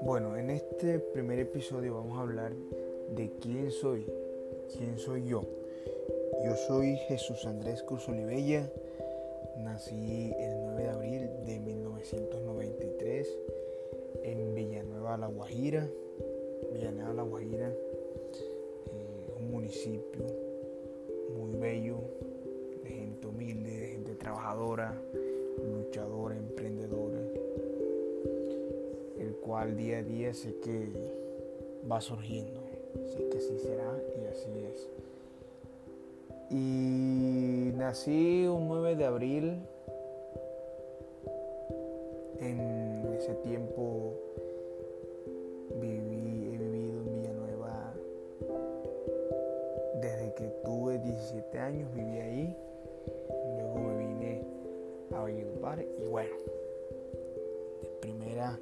Bueno, en este primer episodio vamos a hablar de quién soy, quién soy yo. Yo soy Jesús Andrés Cruz Olivella, nací el 9 de abril de 1993 en Villanueva, La Guajira. Villanueva, La Guajira, eh, un municipio trabajadora, luchadora, emprendedora, el cual día a día sé que va surgiendo, sé que así será y así es. Y nací un 9 de abril. En ese tiempo viví, he vivido en Villanueva desde que tuve 17 años, viví ahí. Y bueno, de primera